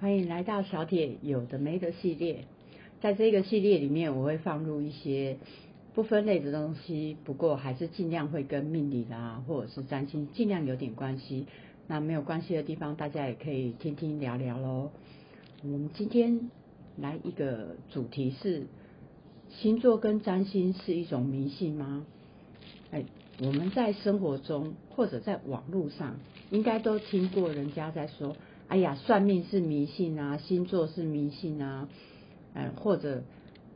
欢迎来到小铁有的没的系列。在这个系列里面，我会放入一些不分类的东西，不过还是尽量会跟命理啦，或者是占星尽量有点关系。那没有关系的地方，大家也可以听听聊聊喽。我们今天来一个主题是：星座跟占星是一种迷信吗？哎，我们在生活中或者在网络上，应该都听过人家在说。哎呀，算命是迷信啊，星座是迷信啊，嗯，或者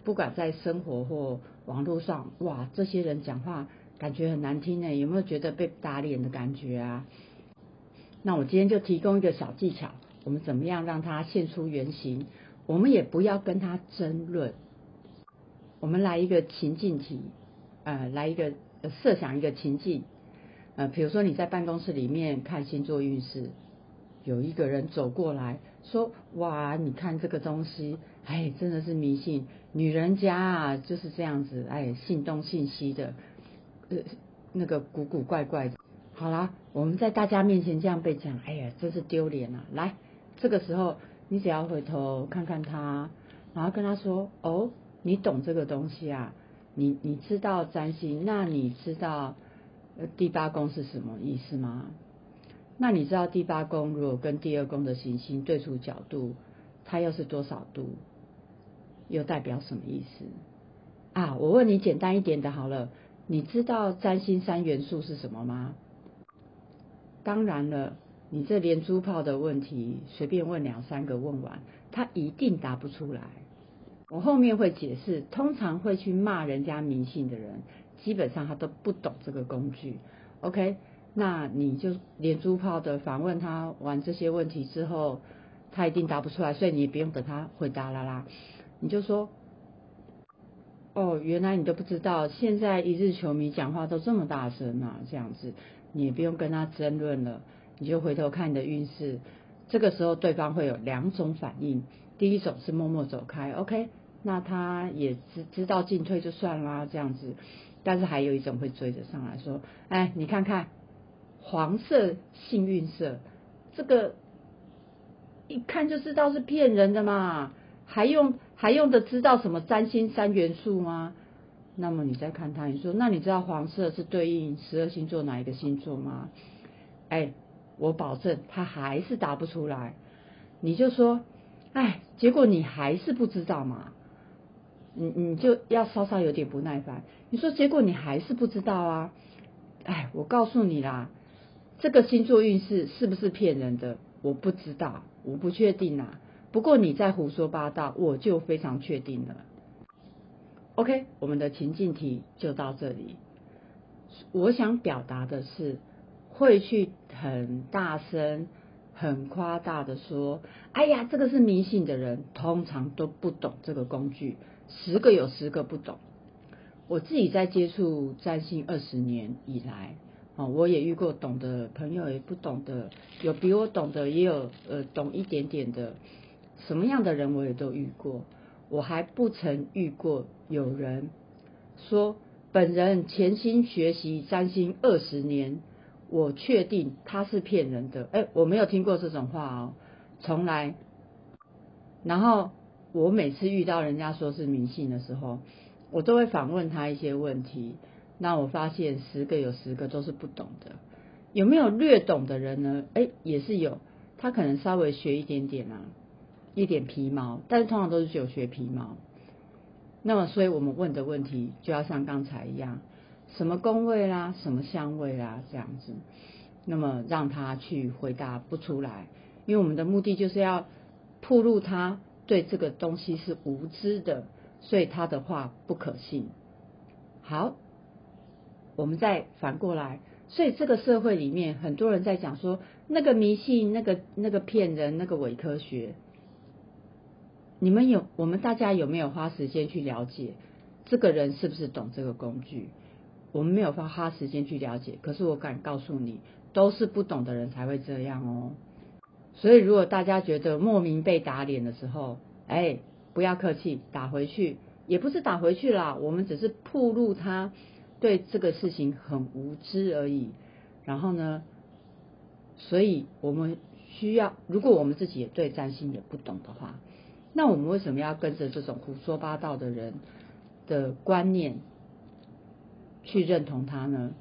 不管在生活或网络上，哇，这些人讲话感觉很难听呢，有没有觉得被打脸的感觉啊？那我今天就提供一个小技巧，我们怎么样让它现出原形？我们也不要跟他争论，我们来一个情境题，呃，来一个设想一个情境，呃，比如说你在办公室里面看星座运势。有一个人走过来说：“哇，你看这个东西，哎，真的是迷信。女人家啊就是这样子，哎，信东信西的，呃，那个古古怪怪的。好啦，我们在大家面前这样被讲，哎呀，真是丢脸啊！来，这个时候你只要回头看看他，然后跟他说：哦，你懂这个东西啊？你你知道占星？那你知道呃第八宫是什么意思吗？”那你知道第八宫如果跟第二宫的行星对出角度，它又是多少度？又代表什么意思？啊，我问你简单一点的好了，你知道占星三元素是什么吗？当然了，你这连珠炮的问题，随便问两三个问完，他一定答不出来。我后面会解释，通常会去骂人家迷信的人，基本上他都不懂这个工具。OK。那你就连珠炮的反问他完这些问题之后，他一定答不出来，所以你也不用等他回答了啦。你就说，哦，原来你都不知道，现在一日球迷讲话都这么大声啊，这样子，你也不用跟他争论了，你就回头看你的运势。这个时候对方会有两种反应，第一种是默默走开，OK，那他也知知道进退就算啦，这样子。但是还有一种会追着上来说，哎，你看看。黄色幸运色，这个一看就知道是骗人的嘛，还用还用的知道什么占星三元素吗？那么你再看他，你说那你知道黄色是对应十二星座哪一个星座吗？哎，我保证他还是答不出来。你就说，哎，结果你还是不知道嘛？你你就要稍稍有点不耐烦。你说结果你还是不知道啊？哎，我告诉你啦。这个星座运势是不是骗人的？我不知道，我不确定啊。不过你在胡说八道，我就非常确定了。OK，我们的情境题就到这里。我想表达的是，会去很大声、很夸大的说：“哎呀，这个是迷信的人，通常都不懂这个工具，十个有十个不懂。”我自己在接触占星二十年以来。哦，我也遇过懂的朋友，也不懂的，有比我懂的，也有呃懂一点点的，什么样的人我也都遇过。我还不曾遇过有人说本人潜心学习占星二十年，我确定他是骗人的。哎，我没有听过这种话哦，从来。然后我每次遇到人家说是迷信的时候，我都会反问他一些问题。那我发现十个有十个都是不懂的，有没有略懂的人呢？哎，也是有，他可能稍微学一点点啊，一点皮毛，但是通常都是只有学皮毛。那么，所以我们问的问题就要像刚才一样，什么宫位啦，什么相位啦，这样子，那么让他去回答不出来，因为我们的目的就是要铺露他对这个东西是无知的，所以他的话不可信。好。我们再反过来，所以这个社会里面很多人在讲说那个迷信、那个那个骗人、那个伪科学。你们有我们大家有没有花时间去了解这个人是不是懂这个工具？我们没有花花时间去了解，可是我敢告诉你，都是不懂的人才会这样哦。所以如果大家觉得莫名被打脸的时候，哎，不要客气，打回去也不是打回去啦，我们只是铺路他。对这个事情很无知而已，然后呢，所以我们需要，如果我们自己也对占星也不懂的话，那我们为什么要跟着这种胡说八道的人的观念去认同他呢？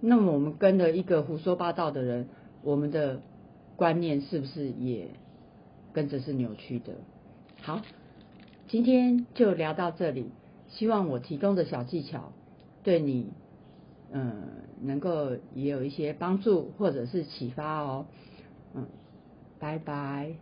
那么我们跟着一个胡说八道的人，我们的观念是不是也跟着是扭曲的？好，今天就聊到这里，希望我提供的小技巧对你，嗯，能够也有一些帮助或者是启发哦。嗯，拜拜。